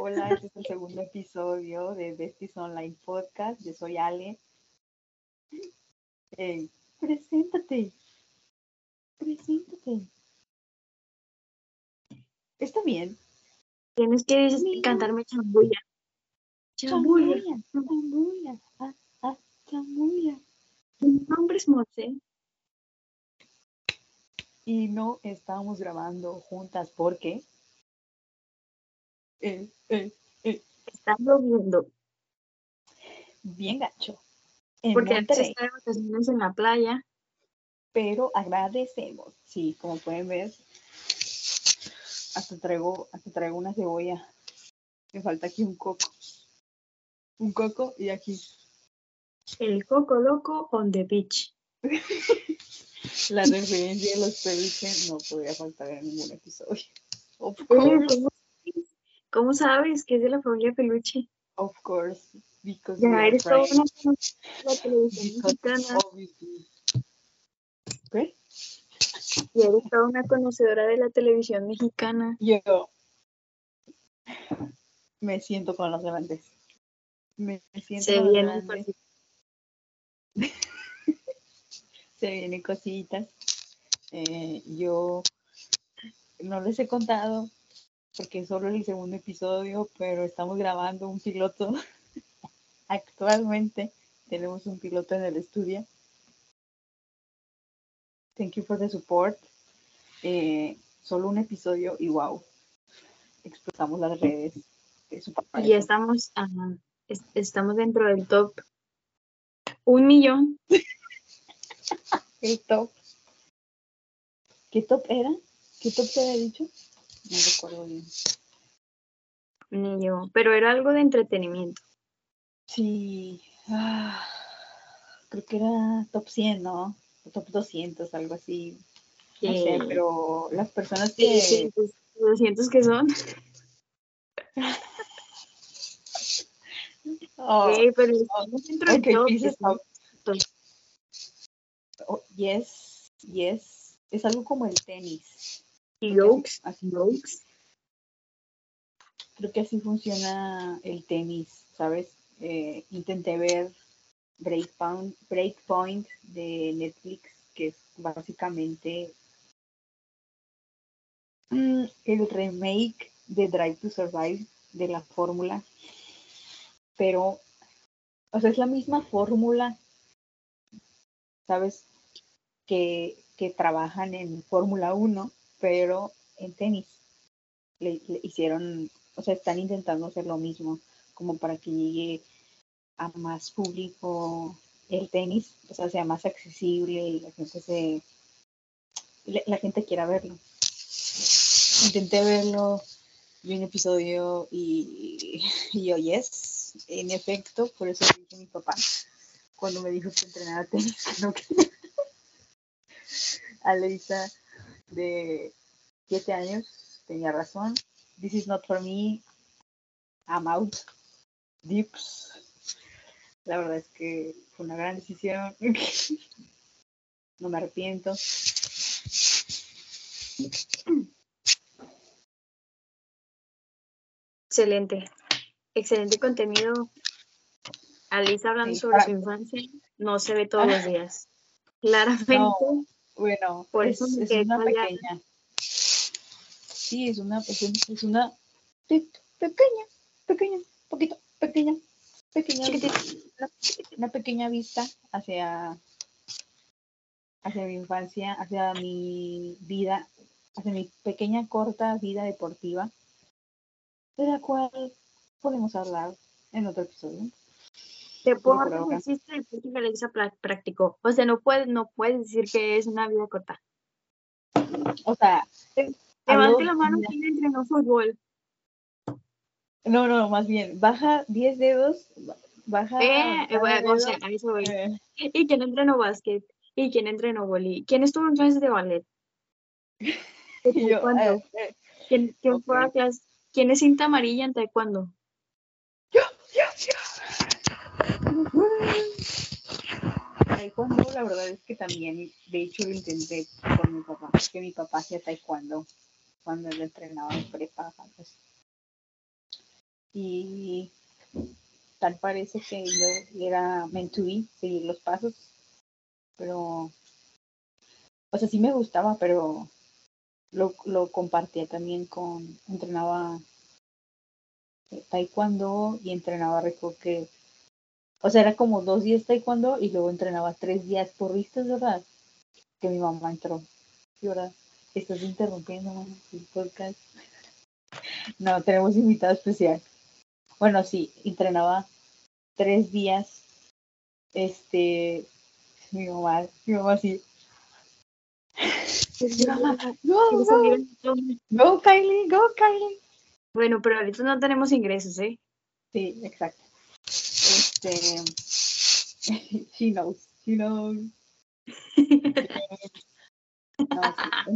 Hola, este es el segundo episodio de Besties Online Podcast. Yo soy Ale. Hey, preséntate. Preséntate. Está bien. Tienes que Mira. cantarme chambulla. Chambulla. Chamuya, ah, ah, chamuya. Mi nombre es Monse. Y no estábamos grabando juntas porque. Eh, eh, eh, Está lloviendo. bien gacho. En Porque antes estaba de vacaciones en la playa. pero agradecemos. Sí, como pueden ver, hasta traigo, hasta traigo una cebolla. Me falta aquí un coco. Un coco y aquí El coco loco on the beach. la referencia de los peluches no podría faltar en ningún episodio. ¿Cómo, sabes que es de la familia Peluche? of course, because Ya eres toda una conocedora de la televisión mexicana. obviously. ¿Qué? Ya eres toda una conocedora de la televisión mexicana. Yo me siento con los grandes. Me siento Se con los grandes. se vienen cositas. Eh, yo no les he contado porque es solo el segundo episodio, pero estamos grabando un piloto. Actualmente tenemos un piloto en el estudio. Thank you for the support. Eh, solo un episodio y wow, explotamos las redes. Y estamos, es- estamos dentro del top. Un millón. El top. ¿Qué top era? ¿Qué top te había dicho? No recuerdo bien. Ni yo. Pero era algo de entretenimiento. Sí, ah, creo que era top 100, ¿no? O top 200, algo así. No sé, pero las personas que... sí, pues, 200 que son. Oh, Sí, pero estamos dentro del ok, top. dices estamos- top. Oh, yes, yes. Es algo como el tenis. Y Oaks, así- Oaks. Creo que así funciona el tenis, ¿sabes? Eh, intenté ver Breakpoint, Breakpoint de Netflix, que es básicamente mm, el remake de Drive to Survive de la fórmula. Pero, o sea, es la misma fórmula, ¿sabes? Que, que trabajan en Fórmula 1, pero en tenis. Le, hicieron, o sea, están intentando hacer lo mismo, como para que llegue a más público el tenis, o sea, sea más accesible y la gente se, la, gente quiera verlo. Intenté verlo, vi un episodio y, y yo, yes, en efecto, por eso dije a mi papá cuando me dijo que entrenara tenis, que no quería. Aleisa de 7 años tenía razón. This is not for me. I'm out. Dips. La verdad es que fue una gran decisión. No me arrepiento. Excelente. Excelente contenido. Alisa hablando Sí, sobre para- su infancia no se ve todos los días. Claramente. No. Bueno, Por es, eso es una callada. pequeña. Sí, es una, es un- es una pe- pequeña, pequeña, poquito, pequeña, pequeña, una, una pequeña vista hacia, hacia mi infancia, hacia mi vida, hacia mi pequeña corta vida deportiva, de la cual podemos hablar en otro episodio. Deporte por no existe que Alisa pra- practicó. O sea, no puedes, no puedes decir que es una vida corta. O sea, Levante la mano quien entrenó fútbol. No, no, más bien, baja 10 dedos, baja. Eh, bueno, o sea, a eso voy. eh, ¿Y quién entrenó básquet? ¿Y quién entrenó boli? ¿Quién estuvo en clases de ballet? Y yo, eh, eh, ¿Quién, quién fue a ok. clase? ¿Quién es cinta amarilla en taekwondo? yo, yo, yo. Taekwondo, la verdad es que también, de hecho, lo intenté con mi papá, porque mi papá hacía taekwondo cuando él entrenaba en prepa. pues. y tal parece que yo era meant seguir los pasos, pero, o sea, sí me gustaba, pero lo, lo compartía también con, entrenaba taekwondo y entrenaba, recuerdo que, o sea, era como dos días taekwondo y luego entrenaba tres días por vistas, ¿verdad? Que mi mamá entró. Y ahora estás interrumpiendo el podcast. No, tenemos invitado especial. Bueno, sí, entrenaba tres días. Este, mi mamá, mi mamá sí. Mi mamá, go, go, go, Kylie, go, Kylie. Bueno, pero ahorita no tenemos ingresos, ¿eh? Sí, exacto. Este, she knows, she knows. No,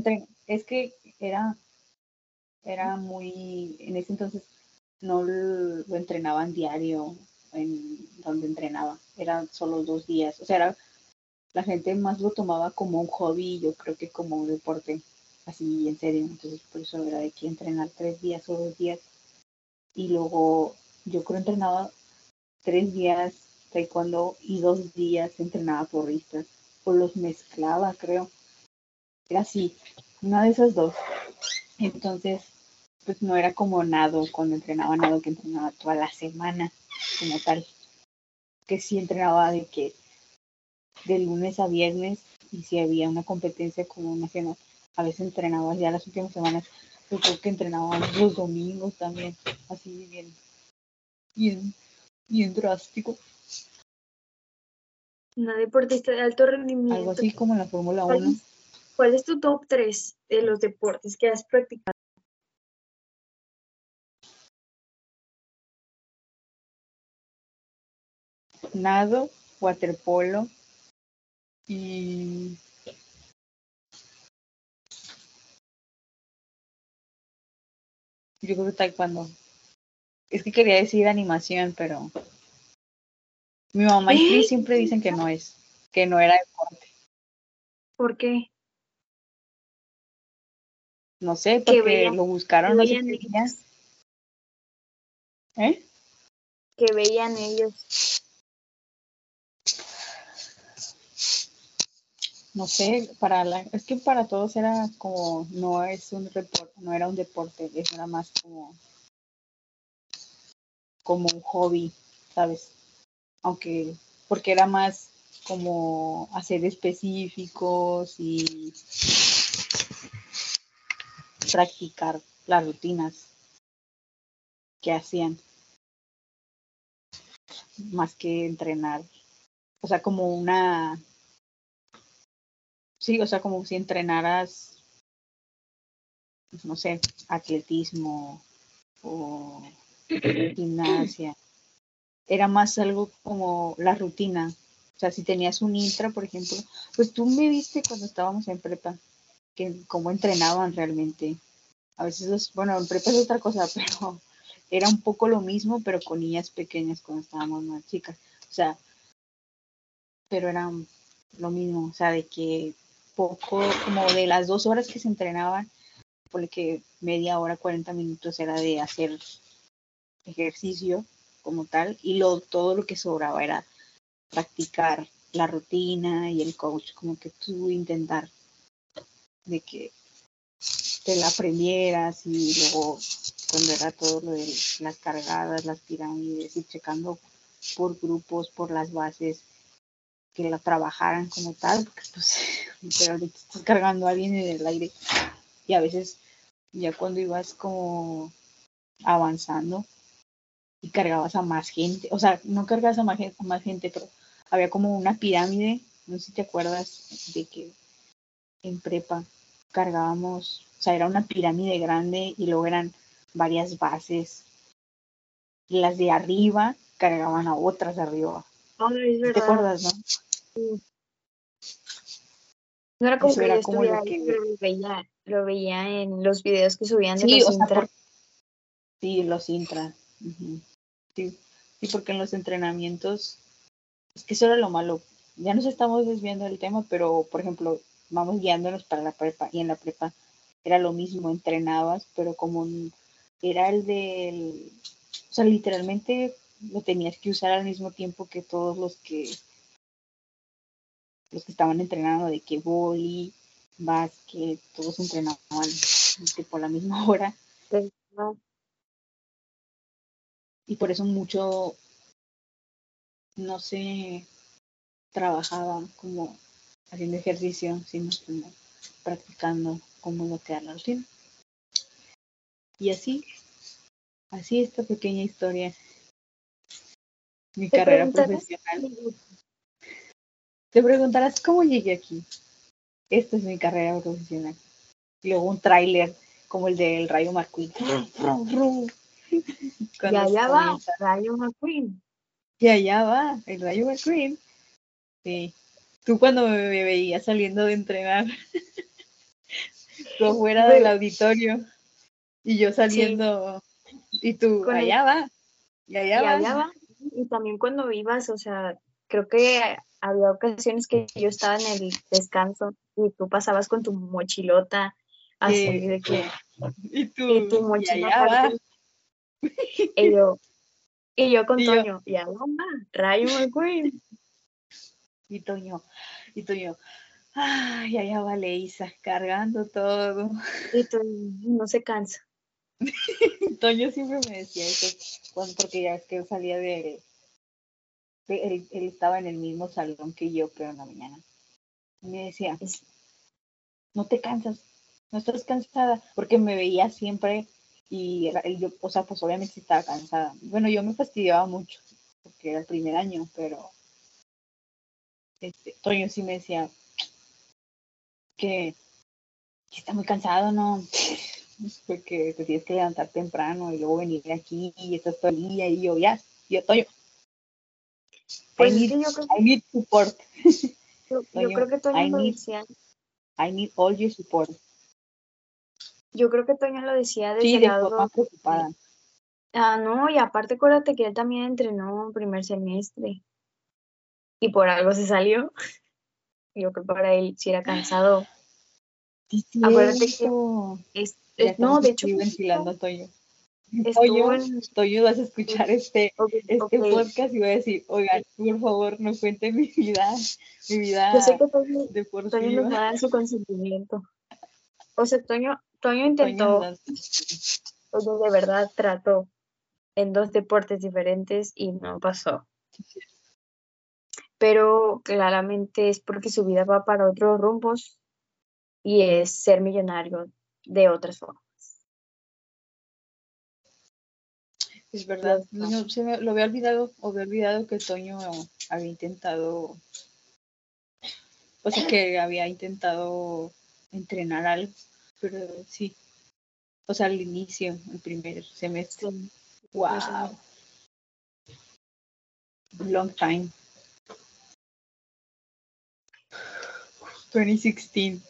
sí, es que era, era muy, en ese entonces no lo entrenaban diario en donde entrenaba, eran solo dos días, o sea, era, la gente más lo tomaba como un hobby, yo creo que como un deporte, así en serio, entonces por eso era de que entrenar tres días o dos días, y luego yo creo entrenaba tres días taekwondo y dos días entrenaba porristas, o los mezclaba, creo, era así, una de esas dos, entonces pues no era como nado cuando entrenaba nado que entrenaba toda la semana como tal. Que sí entrenaba de que de lunes a viernes y si había una competencia como nacional a veces entrenaba ya las últimas semanas. Yo creo que entrenaba los domingos también así bien bien bien drástico una deportista de alto rendimiento algo así como en la Fórmula 1 ¿Cuál es tu top 3 de los deportes que has practicado? nado, waterpolo y yo creo que taekwondo. Es que quería decir animación, pero mi mamá y Chris siempre dicen que no es, que no era deporte. ¿Por qué? No sé, porque lo buscaron los días. ¿Eh? Que veían ellos. no sé, para la, es que para todos era como, no es un deporte, no era un deporte, eso era más como, como un hobby, ¿sabes? Aunque, porque era más como hacer específicos y practicar las rutinas que hacían, más que entrenar, o sea, como una Sí, o sea, como si entrenaras, pues, no sé, atletismo o gimnasia. Era más algo como la rutina. O sea, si tenías un intra, por ejemplo, pues tú me viste cuando estábamos en prepa, que cómo entrenaban realmente. A veces, los, bueno, en prepa es otra cosa, pero era un poco lo mismo, pero con niñas pequeñas cuando estábamos más chicas. O sea, pero era lo mismo, o sea, de que poco, como de las dos horas que se entrenaban, porque media hora, 40 minutos era de hacer ejercicio como tal, y lo, todo lo que sobraba era practicar la rutina y el coach, como que tú intentar de que te la aprendieras y luego cuando era todo lo de las cargadas, las pirámides y checando por grupos, por las bases, que la trabajaran como tal, porque pues pero ahorita estás cargando a alguien en el aire y a veces ya cuando ibas como avanzando y cargabas a más gente, o sea, no cargabas a más, a más gente, pero había como una pirámide, no sé si te acuerdas de que en prepa cargábamos, o sea, era una pirámide grande y luego eran varias bases. Y las de arriba cargaban a otras de arriba. ¿Te acuerdas, no? No era como que yo estuviera lo, veía, lo veía en los videos que subían de los Intra. Sí, los Intra. Sí. sí, porque en los entrenamientos, es que eso era lo malo. Ya nos estamos desviando del tema, pero por ejemplo, vamos guiándonos para la prepa y en la prepa era lo mismo, entrenabas, pero como era el del, o sea, literalmente lo tenías que usar al mismo tiempo que todos los que los que estaban entrenando de que voy, básquet, todos entrenaban por la misma hora. Y por eso mucho no se trabajaba como haciendo ejercicio, sino como practicando cómo no quedar la rutina. Y así, así esta pequeña historia, mi carrera profesional. Te preguntarás cómo llegué aquí. Esta es mi carrera profesional. Y luego un tráiler como el del Rayo McQueen. y allá va, Rayo McQueen. Y allá va, el Rayo McQueen. Sí. Tú cuando me veías saliendo de entrenar, tú fuera del auditorio y yo saliendo, y tú, allá va, y allá y va. Allá va. Y también cuando ibas, o sea, creo que había ocasiones que yo estaba en el descanso y tú pasabas con tu mochilota así de que y tú, tu mochila y, yo y yo con Toño y allá va Rayo McQueen y Toño y Toño ay allá va Leisa cargando todo y Toño no se cansa Toño siempre me decía eso porque ya es que salía de él, estaba en el mismo salón que yo, pero en la mañana. Y me decía, no te cansas, no estás cansada, porque me veía siempre y era, yo, o sea, pues obviamente estaba cansada. Bueno, yo me fastidiaba mucho, porque era el primer año, pero este, Toño sí me decía que, está muy cansado, ¿no? Porque te tienes que levantar temprano y luego venir aquí y estás todo el día y yo, ya, yo, Toño, pues I, need, yo creo, I need support. Yo, yo creo que Toño I need, decía. I need all your support. Yo creo que Toño lo decía desde Sí, de lado. preocupada. Ah, no, y aparte acuérdate que él también entrenó primer semestre. Y por algo se salió. Yo creo que para él si era cansado. Sí, Acuérdate que es, es- no, de hecho, aquí ventilando a Toño. Toño, en- Toño, vas a escuchar este, este podcast y voy a decir, oigan, por favor, no cuenten mi vida, mi vida Yo sé que Toño, Toño nos va a dar su consentimiento. O sea, Toño, Toño intentó, Toño de verdad trató en dos deportes diferentes y no pasó. Pero claramente es porque su vida va para otros rumbos y es ser millonario de otras formas. Es verdad, no, se me, lo había olvidado, o había olvidado que Toño había intentado, o sea, que había intentado entrenar algo, pero sí, o sea, al inicio, el primer semestre. Sí. Wow. Long time. 2016.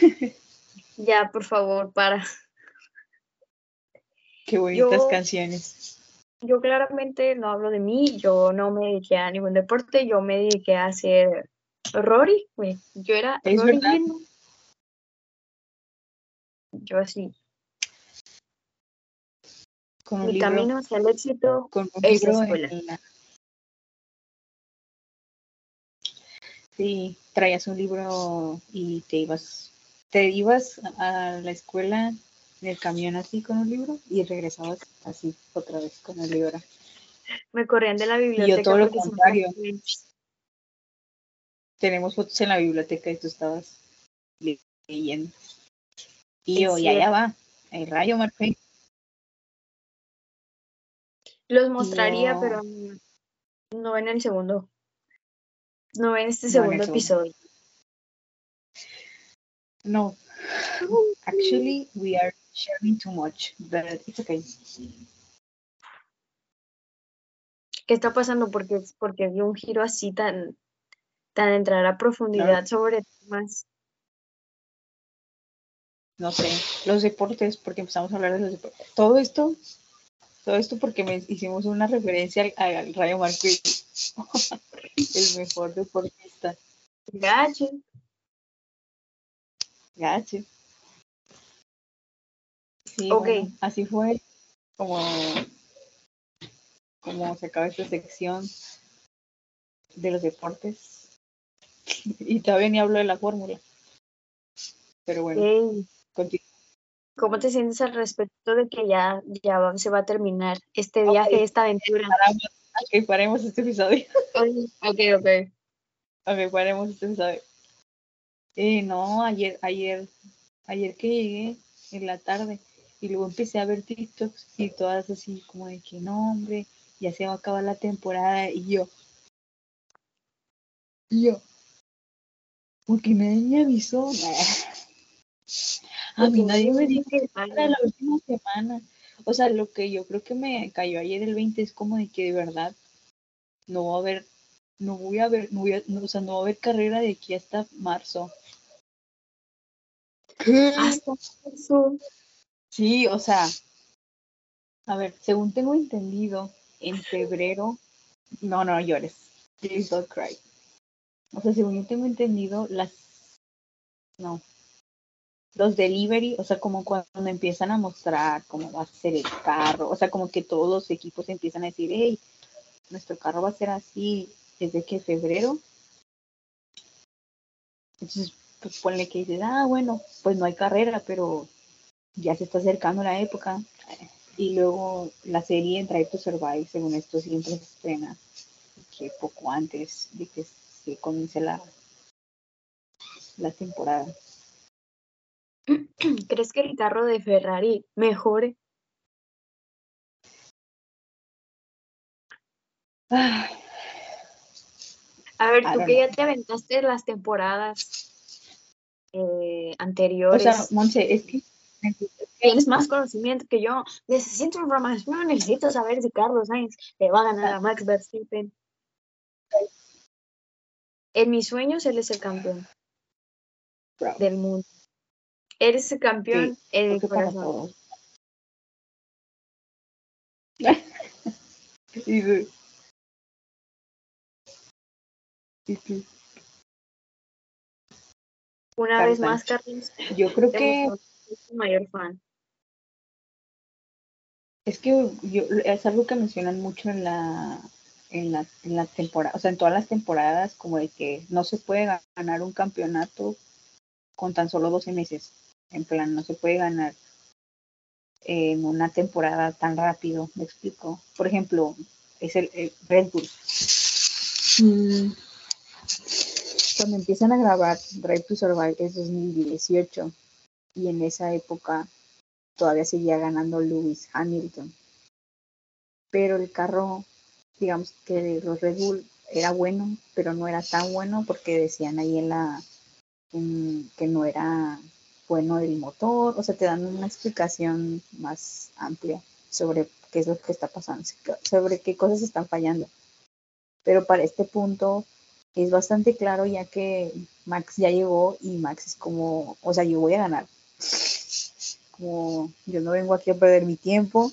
Ya, por favor, para. Qué bonitas Yo- canciones. Yo claramente no hablo de mí, yo no me dediqué a ningún deporte, yo me dediqué a hacer Rory, güey. Yo era Rory. Yo así, Con un mi libro, camino hacia el éxito con un es libro escuela. en la- Sí, traías un libro y te ibas, te ibas a la escuela en el camión así con un libro y regresabas así otra vez con el libro. me corrían de la biblioteca todo lo porque se me contrario. Tenemos fotos en la biblioteca y tú estabas le- leyendo. Y cierto. va, el rayo McQueen. Los mostraría, pero no en el segundo. No en este No en el segundo segundo. episodio. No, actually, we are sharing too much, but it's okay. ¿Qué está pasando? Porque, porque dio un giro así tan, tan entrar a profundidad sobre temas. No sé, los deportes, porque empezamos a hablar de los deportes. Todo esto, todo esto porque me hicimos una referencia al, al Rayo McQueen, el mejor deportista. Gacho. Gacho. Sí, bueno, así fue como como se acaba esta sección de los deportes. y todavía ni hablo de la fórmula. Pero bueno, ¿Cómo te sientes al respecto de que ya, ya se va a terminar este viaje, esta aventura? ok, paremos este episodio. ok, ok. Ok, paremos este episodio. Eh, no, ayer, ayer, ayer que llegué en la tarde y luego empecé a ver TikToks y todas así como de que no, hombre, ya se va a acabar la temporada y yo, y yo, porque nadie me avisó. A mí nadie me dijo que era la última semana. O sea, lo que yo creo que me cayó ayer el 20 es como de que de verdad no va a haber, no voy a ver, no voy a, o sea, no va a haber carrera de aquí hasta marzo. Hasta marzo. Sí, o sea, a ver, según tengo entendido, en febrero, no, no llores, please don't cry. O sea, según yo tengo entendido, las, no, los delivery, o sea, como cuando empiezan a mostrar cómo va a ser el carro, o sea, como que todos los equipos empiezan a decir, hey, nuestro carro va a ser así desde que febrero. Entonces, pues ponle que dices, ah, bueno, pues no hay carrera, pero ya se está acercando la época. Y luego la serie Drive to Survive, según esto, siempre se estrena que poco antes de que se comience la, la temporada. ¿Crees que el carro de Ferrari mejore? A ver, tú que ya te aventaste las temporadas eh, anteriores. O sea, Monse, es que tienes más conocimiento que yo. Necesito información, necesito saber si Carlos Sainz le va a ganar a Max Verstappen. En mis sueños, él es el campeón del mundo. Eres el campeón en el corazón. Una vez más, Carlos. Yo creo que. Es mayor fan. Es que yo, es algo que mencionan mucho en la, en la, en la temporada, o sea, en todas las temporadas, como de que no se puede ganar un campeonato con tan solo 12 meses. En plan, no se puede ganar en una temporada tan rápido, me explico. Por ejemplo, es el, Red Bull. Mm. Cuando empiezan a grabar Drive to Survive es 2018 y en esa época todavía seguía ganando Lewis Hamilton. Pero el carro, digamos que los Red Bull era bueno, pero no era tan bueno porque decían ahí en la que no era bueno el motor, o sea, te dan una explicación más amplia sobre qué es lo que está pasando, sobre qué cosas están fallando. Pero para este punto es bastante claro ya que Max ya llegó y Max es como, o sea, yo voy a ganar. Como yo no vengo aquí a perder mi tiempo,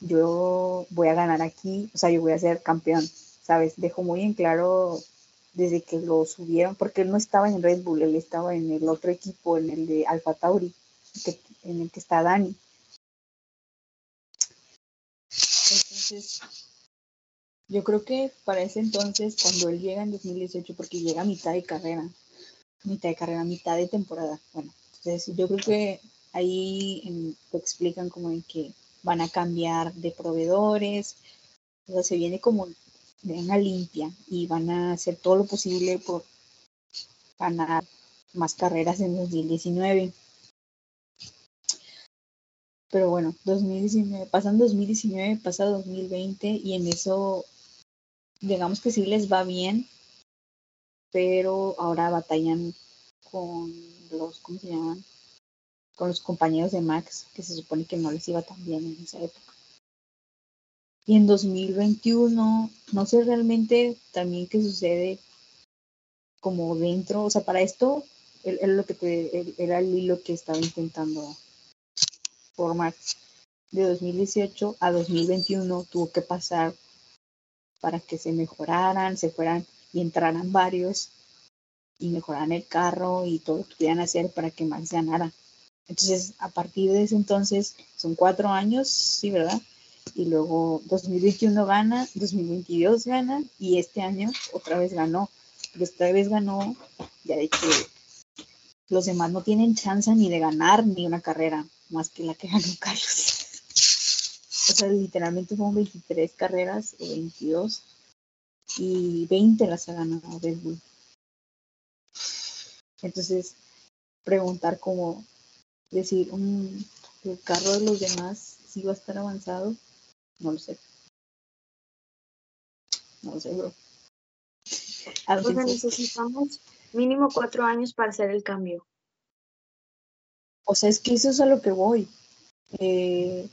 yo voy a ganar aquí, o sea, yo voy a ser campeón, ¿sabes? Dejo muy en claro desde que lo subieron, porque él no estaba en Red Bull, él estaba en el otro equipo, en el de Alfa Tauri, en el que está Dani. Entonces, yo creo que para ese entonces, cuando él llega en 2018, porque llega a mitad de carrera, mitad de carrera, mitad de temporada, bueno, entonces yo creo que ahí lo explican como en que van a cambiar de proveedores, o sea, se viene como de una limpia y van a hacer todo lo posible por ganar más carreras en 2019. Pero bueno, 2019, pasan 2019, pasa 2020 y en eso, digamos que sí les va bien, pero ahora batallan con los, ¿cómo se llaman? Con los compañeros de Max, que se supone que no les iba tan bien en esa época. Y en 2021, no sé realmente también qué sucede como dentro, o sea, para esto él, lo que era el hilo que estaba intentando formar. De 2018 a 2021 tuvo que pasar para que se mejoraran, se fueran y entraran varios y mejoraran el carro y todo lo que pudieran hacer para que Max ganara. Entonces, a partir de ese entonces, son cuatro años, sí, ¿verdad? Y luego 2021 gana, 2022 gana y este año otra vez ganó. Pero esta vez ganó ya de que los demás no tienen chance ni de ganar ni una carrera más que la que ganó Carlos. O sea, literalmente fueron 23 carreras o 22 y 20 las ha ganado Red Bull. Entonces, preguntar como decir, un, el carro de los demás sí va a estar avanzado, no lo sé. No lo sé, bro. O sea, necesitamos mínimo cuatro años para hacer el cambio. O sea, es que eso es a lo que voy. Eh,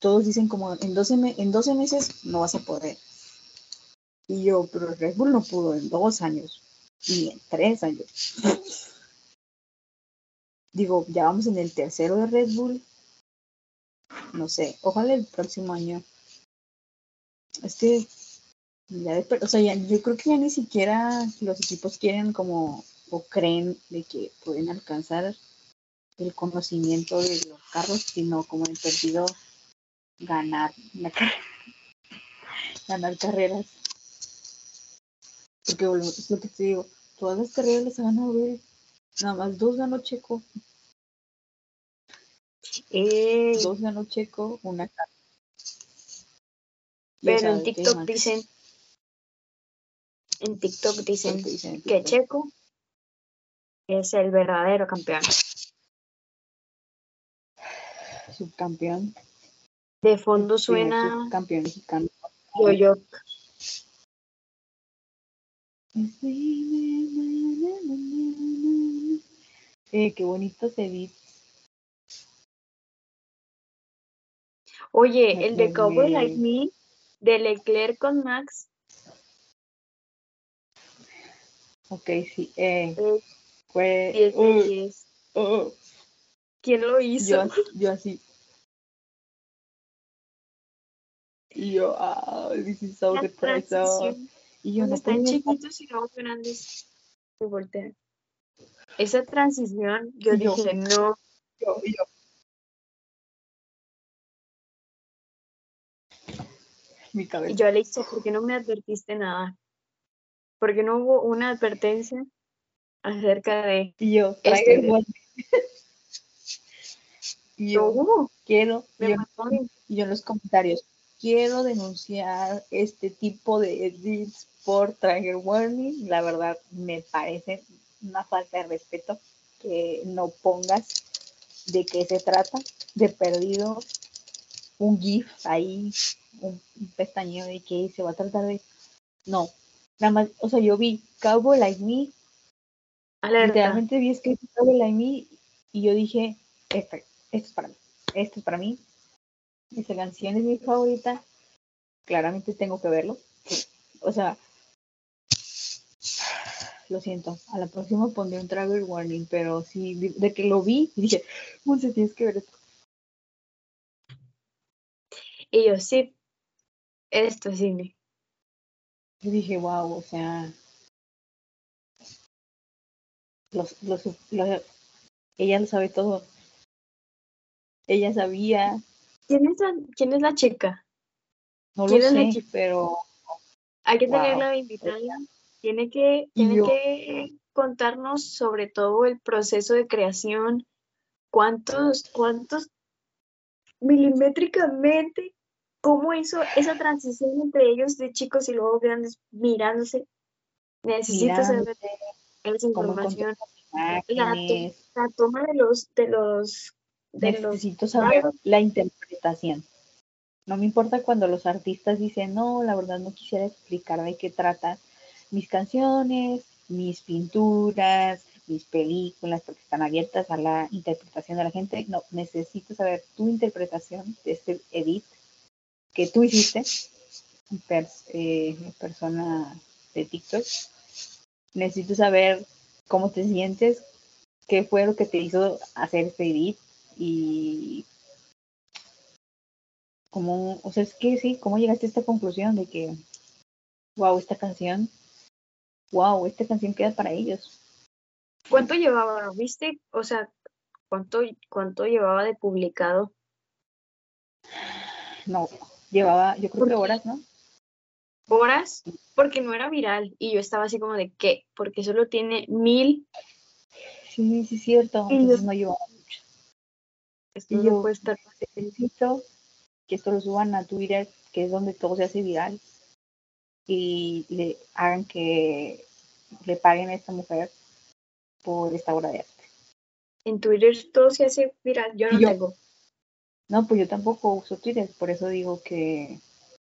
todos dicen como en 12, en 12 meses no vas a poder. Y yo, pero Red Bull no pudo en dos años, ni en tres años. Digo, ya vamos en el tercero de Red Bull. No sé, ojalá el próximo año. Es que, ya o sea, yo creo que ya ni siquiera los equipos quieren como, o creen de que pueden alcanzar el conocimiento de los carros, sino como el perdido ganar la ganar carreras. Porque es lo que te digo, todas las carreras las a ver. Nada más dos ganó Checo. Eh, dos ganó Checo, una Pero en TikTok dicen, en TikTok dicen, que Checo es el verdadero campeón. Subcampeón. De fondo suena campeón mexicano. Yo-Yo. Eh, qué bonito se ve. Oye, el de Cowboy Like Me, de Leclerc con Max. Ok, sí. Eh, eh fue. 10 de 10. ¿Quién lo hizo? Yo, yo así. Y yo, ah, this is so depressing. Y yo no están chiquitos y luego grandes se voltean. Esa transición, yo, dije, no. Yo, yo. Mi cabeza. Y yo le dije, ¿por qué no me advertiste nada? Porque no hubo una advertencia acerca de. Y yo, este y yo, quiero. Y yo, y yo en los comentarios, quiero denunciar este tipo de edits por Trigger Warning. La verdad, me parece una falta de respeto que no pongas de qué se trata, de perdido un GIF ahí, un, pestañeo de que se va a tratar de. No, nada más, o sea, yo vi Cowboy Like Me, literalmente vi escrito Cowboy Like Me y yo dije, esto, esto es para mí, esto es para mí, esa canción es mi favorita. Claramente tengo que verlo. O sea, lo siento. A la próxima pondré un trigger warning, pero sí, de, que lo vi, dije, Monse, tienes que ver esto. Y yo, sí, esto es cine. Y dije, wow, o sea, los, los, ella lo sabe todo. Ella sabía ¿Quién es la, quién es la chica? No lo sé, pero... Hay que tenerla invitada. Tiene que, tiene que contarnos sobre todo el proceso de creación, cuántos, cuántos milimétricamente, cómo hizo esa transición entre ellos de chicos y luego grandes mirándose. Necesito saber esa información. La, la, toma de los, de los Necesito saber la interpretación. No me importa cuando los artistas dicen, no, la verdad no quisiera explicar de qué tratan mis canciones, mis pinturas, mis películas, porque están abiertas a la interpretación de la gente. No, necesito saber tu interpretación de este edit que tú hiciste, eh, persona de TikTok. Necesito saber cómo te sientes, qué fue lo que te hizo hacer este edit, y como, o sea, es que sí, ¿cómo llegaste a esta conclusión de que, wow, esta canción, wow, esta canción queda para ellos? ¿Cuánto llevaba, viste? O sea, ¿cuánto, cuánto llevaba de publicado? No, llevaba, yo creo que horas, ¿no? Horas, porque no era viral. Y yo estaba así como de, ¿qué? Porque solo tiene mil. Sí, sí, es cierto. Entonces no llevaba mucho. y yo puedo estar necesito que esto lo suban a Twitter, que es donde todo se hace viral. Y le hagan que le paguen a esta mujer por esta obra de arte. En Twitter todo se hace viral, yo no tengo. No, pues yo tampoco uso Twitter, por eso digo que,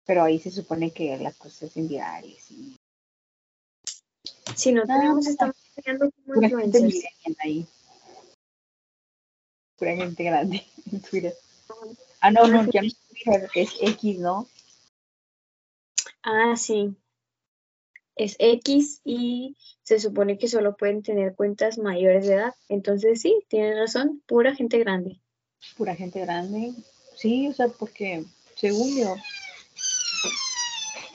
pero ahí se supone que las cosas hacen virales. Y... Si no tenemos, estamos creando como influencers. ahí. Pura gente grande en Twitter. Ah, no, no, ya no es Twitter, es X, ¿no? Ah, sí es X y se supone que solo pueden tener cuentas mayores de edad. Entonces sí, tienes razón, pura gente grande. Pura gente grande. Sí, o sea, porque según yo,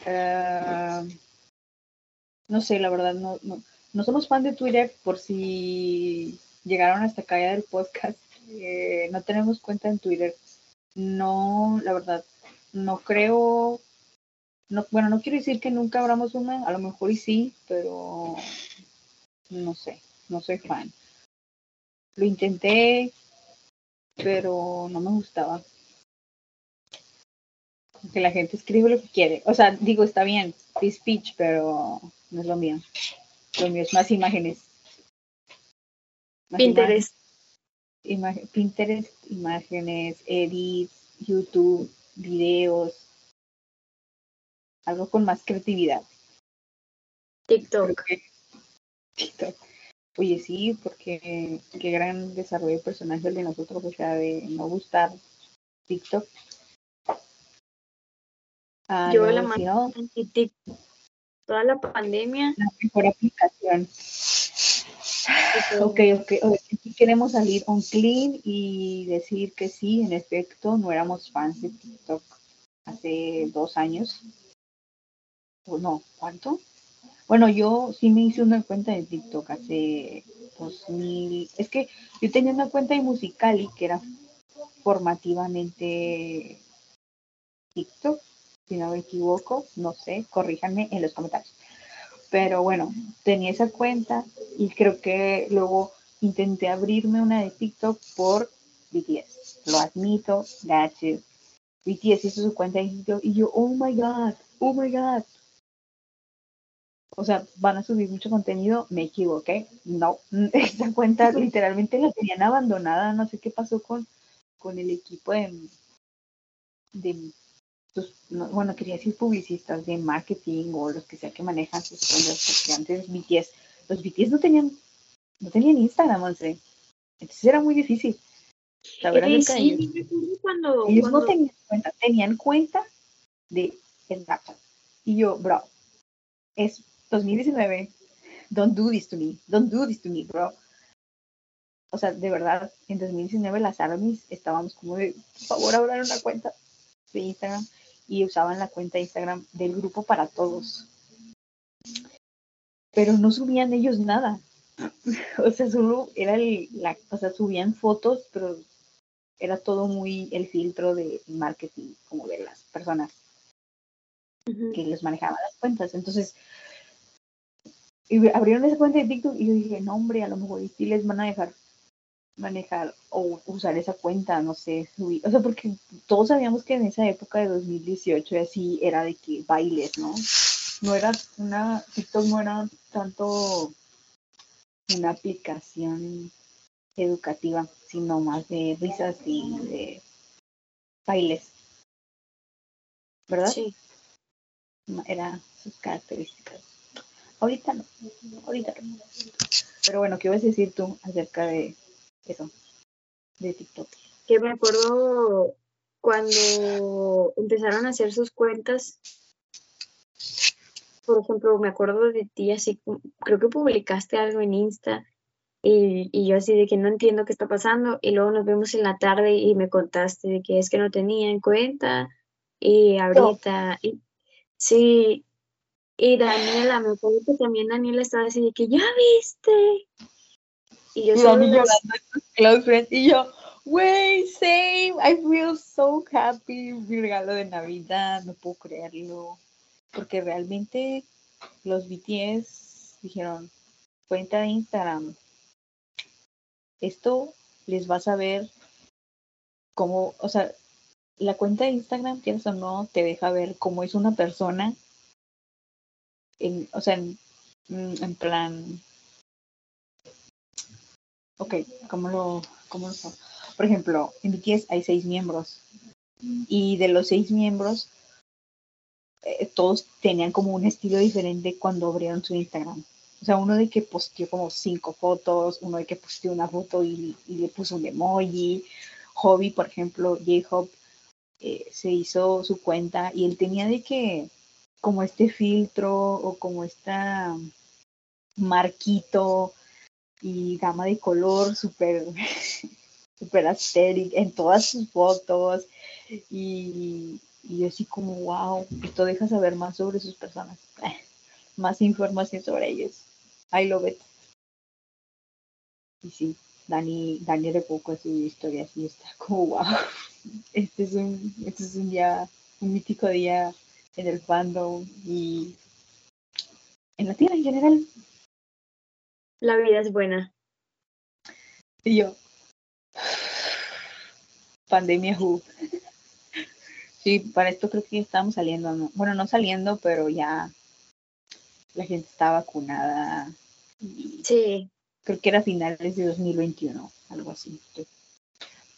eh, no sé, la verdad, no, no, somos fan de Twitter por si llegaron hasta acá del podcast. Eh, no tenemos cuenta en Twitter. No, la verdad, no creo bueno, no quiero decir que nunca abramos una, a lo mejor y sí, pero no sé, no soy fan. Lo intenté, pero no me gustaba. Que la gente escribe lo que quiere. O sea, digo, está bien, free speech, pero no es lo mío. Lo mío es más imágenes. Pinterest. Pinterest, imágenes, edits, YouTube, videos, algo con más creatividad. TikTok. TikTok. Oye, sí, porque qué gran desarrollo personal de nosotros, o sea, de no gustar TikTok. Ah, Yo la no, TikTok. Toda la pandemia. La mejor aplicación. Ok, ok. Aquí queremos salir on clean y decir que sí, en efecto, no éramos fans de TikTok hace dos años no, ¿cuánto? Bueno, yo sí me hice una cuenta de TikTok hace 2000. Es que yo tenía una cuenta de Musicali que era formativamente TikTok, si no me equivoco, no sé, corríjanme en los comentarios. Pero bueno, tenía esa cuenta y creo que luego intenté abrirme una de TikTok por BTS. Lo admito, that's. BTS hizo su cuenta y yo, y yo, oh my god, oh my god, o sea, van a subir mucho contenido, me equivoqué, no, esa cuenta literalmente la tenían abandonada, no sé qué pasó con, con el equipo de, de pues, bueno, quería decir publicistas de marketing o los que sea que manejan sus cuentas, porque antes BTS, los BTS no tenían, no tenían Instagram, entonces era muy difícil saber eh, sí, Cuando, ellos no tenían cuenta, tenían cuenta de Snapchat. Y yo, bro, es 2019, don't do this to me, don't do this to me, bro. O sea, de verdad, en 2019 las armies estábamos como de, por favor, abran una cuenta de Instagram y usaban la cuenta de Instagram del grupo para todos. Pero no subían ellos nada. o sea, solo era el, la, o sea, subían fotos, pero era todo muy el filtro de marketing, como de las personas que les manejaban las cuentas. Entonces, y abrieron esa cuenta de TikTok y yo dije, no, hombre, a lo mejor sí les van a dejar manejar o usar esa cuenta, no sé, subir. O sea, porque todos sabíamos que en esa época de 2018 así era de que bailes, ¿no? No era una, TikTok no era tanto una aplicación educativa, sino más de risas y de bailes. ¿Verdad? Sí. Era sus características. Ahorita no, ahorita no. Pero bueno, ¿qué vas a decir tú acerca de eso, de TikTok? Que me acuerdo cuando empezaron a hacer sus cuentas, por ejemplo, me acuerdo de ti así, creo que publicaste algo en Insta y, y, yo así de que no entiendo qué está pasando y luego nos vemos en la tarde y me contaste de que es que no tenía en cuenta y ahorita, y, sí, y Daniela, me acuerdo que también Daniela estaba así de que, ¿ya viste? Y yo y llorando close friends, y yo, wey, same, I feel so happy, mi regalo de Navidad, no puedo creerlo, porque realmente los BTS dijeron, cuenta de Instagram, esto les va a saber cómo, o sea, la cuenta de Instagram, quieres o no, te deja ver cómo es una persona, en, o sea, en, mm, en plan, ok, ¿cómo lo, cómo lo Por ejemplo, en BTS hay seis miembros y de los seis miembros, eh, todos tenían como un estilo diferente cuando abrieron su Instagram. O sea, uno de que posteó como cinco fotos, uno de que posteó una foto y, le puso un emoji. Hobby, por ejemplo, J-Hop, eh, se hizo su cuenta y él tenía de que como este filtro o como esta marquito y gama de color súper super asteric en todas sus fotos y, y así como wow, esto deja saber más sobre sus personas, más información sobre ellos. I love it. Y sí, Dani, Dani de poco su historia así está como wow. Este es un, este es un día, un mítico día en el fandom y en la tierra en general. La vida es buena. Y yo. Pandemia Who. Sí, para esto creo que estamos saliendo, bueno, no saliendo, pero ya la gente está vacunada. sí. Creo que era finales de 2021, algo así.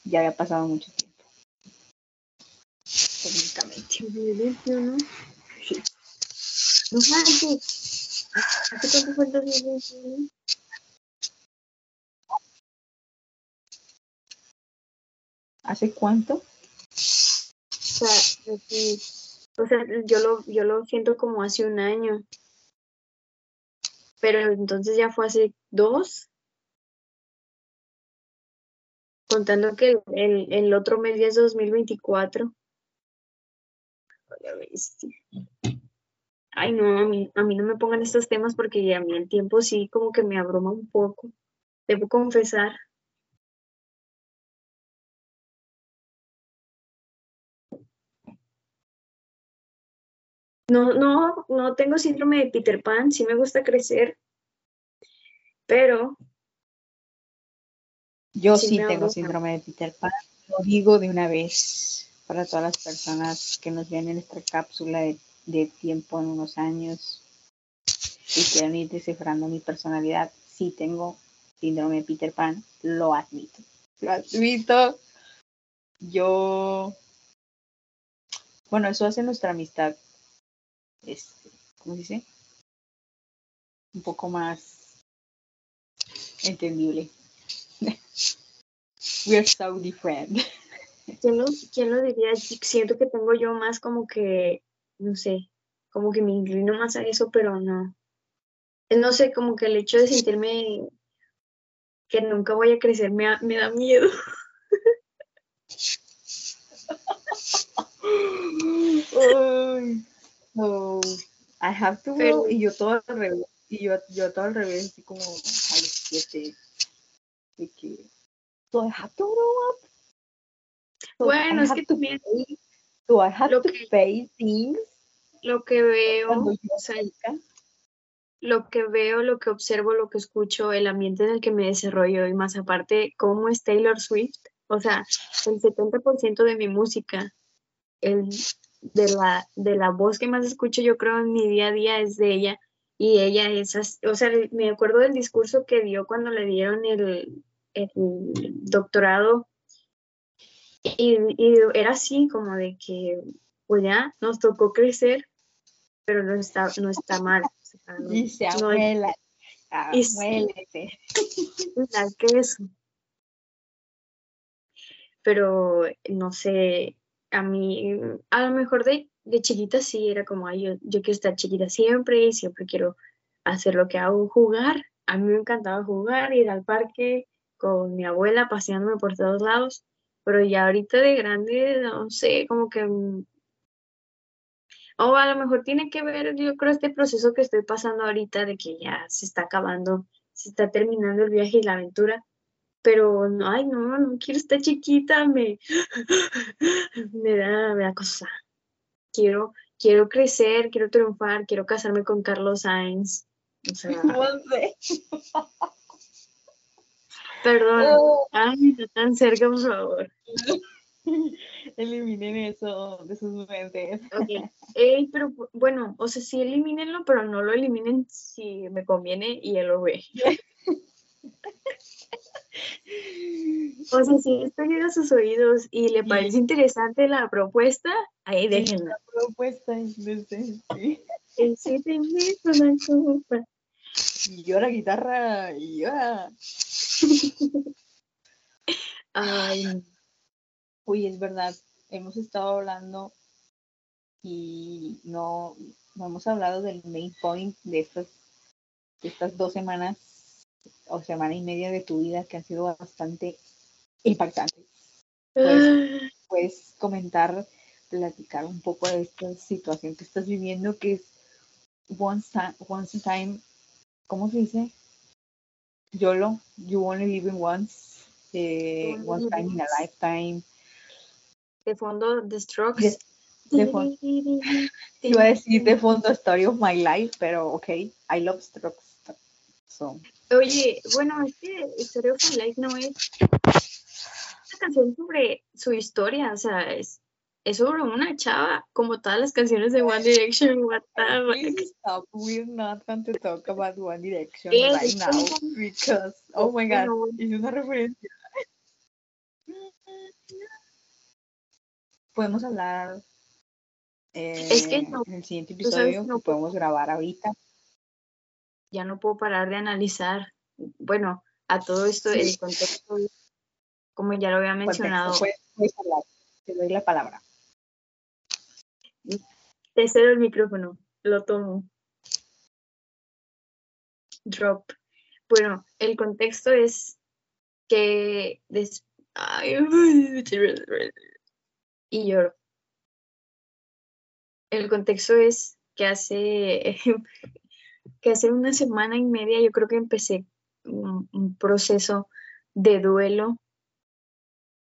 Ya había pasado mucho tiempo. Técnicamente. 2021. Sí. No ¿Hace cuánto fue el 2021? ¿Hace cuánto? O sea, o sea yo, lo, yo lo siento como hace un año. Pero entonces ya fue hace dos. Contando que el, el otro mes ya es 2024. Ay, no, a mí, a mí no me pongan estos temas porque a mí el tiempo sí como que me abruma un poco. Debo confesar. No, no, no tengo síndrome de Peter Pan, sí me gusta crecer, pero... Yo sí, tengo síndrome de Peter Pan, lo digo de una vez para todas las personas que nos ven en esta cápsula de, tiempo en unos años y quieran ir descifrando mi personalidad. Sí tengo síndrome de Peter Pan, lo admito. Lo admito. Yo... Bueno, eso hace nuestra amistad este, ¿cómo se dice? Un poco más entendible. We are so different. ¿Quién lo, ¿Quién lo diría? Siento que tengo yo más como que, no sé, como que me inclino más a eso, pero no. No sé, como que el hecho de sentirme que nunca voy a crecer me, me da miedo. So, I have to grow, y yo todo al revés, y yo, yo todo al revés, así como a los siete, de que, so I have to grow up. Bueno, es que también, so I have to que, pay things. Lo que veo, o sea, lo que veo, lo que observo, lo que escucho, el ambiente en el que me desarrollo y más aparte, cómo es Taylor Swift, o sea, el 70% de mi música, el de la, de la voz que más escucho yo creo en mi día a día es de ella y ella es, o sea, me acuerdo del discurso que dio cuando le dieron el, el doctorado y, era así como de que pues ya nos tocó crecer pero no está no está mal dice abuela pero no sé a mí, a lo mejor de, de chiquita sí era como, ay, yo, yo quiero estar chiquita siempre y siempre quiero hacer lo que hago, jugar. A mí me encantaba jugar, ir al parque con mi abuela paseándome por todos lados, pero ya ahorita de grande, no sé, como que... Mm, o a lo mejor tiene que ver, yo creo, este proceso que estoy pasando ahorita de que ya se está acabando, se está terminando el viaje y la aventura, pero no, ay, no, no quiero estar chiquita, me, me da, me da cosa. Quiero, quiero crecer, quiero triunfar, quiero casarme con Carlos Sainz. O sea, Perdón. Oh. Ay, está tan cerca, por favor. Eliminen eso de sus mentes. Ok. pero bueno, o sea, sí elimínenlo, pero no lo eliminen si me conviene y él lo ve. O sea, si esto llega a sus oídos y le parece interesante la propuesta, ahí déjenla. La propuesta es sí. El siete meses una copa. Y yo la guitarra, y yo. Ay. Uy, es verdad. Hemos estado hablando y no, no hemos hablado del main point de estas, de estas dos semanas o semana y media de tu vida que han sido bastante impactantes. Pues, puedes comentar, platicar un poco de esta situación que estás viviendo, que es once, once time, ¿cómo se dice? YOLO, you only live in once, eh, one time in a lifetime. De fondo, The Strokes. De, fondo, iba a decir de fondo Story of My Life, pero ok, I love Strokes. So. Oye, bueno, es que Story of My Life no es una canción sobre su historia, o sea, es, es sobre una chava, como todas las canciones de One Direction. What the stop. We're not going to talk about One Direction right now because, oh my god, es una referencia. Podemos hablar eh, es que en el siguiente episodio no podemos grabar ahorita ya no puedo parar de analizar, bueno, a todo esto, el contexto, como ya lo había mencionado. te doy la palabra. Te cedo el micrófono, lo tomo. Drop. Bueno, el contexto es que y lloro. El contexto es que hace que hace una semana y media yo creo que empecé un, proceso de duelo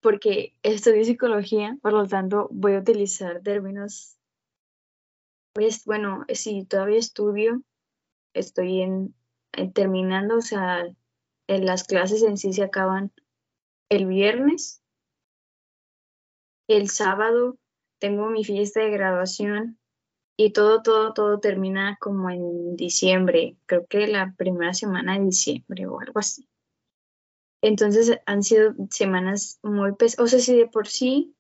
porque estudio psicología, por lo tanto voy a utilizar términos, pues bueno, si todavía estudio, estoy en, terminando, o sea, en las clases en sí se acaban el viernes, el sábado tengo mi fiesta de graduación y todo, todo, todo termina como en diciembre, creo que la primera semana de diciembre o algo así. Entonces han sido semanas muy pesadas, o sea, si de por sí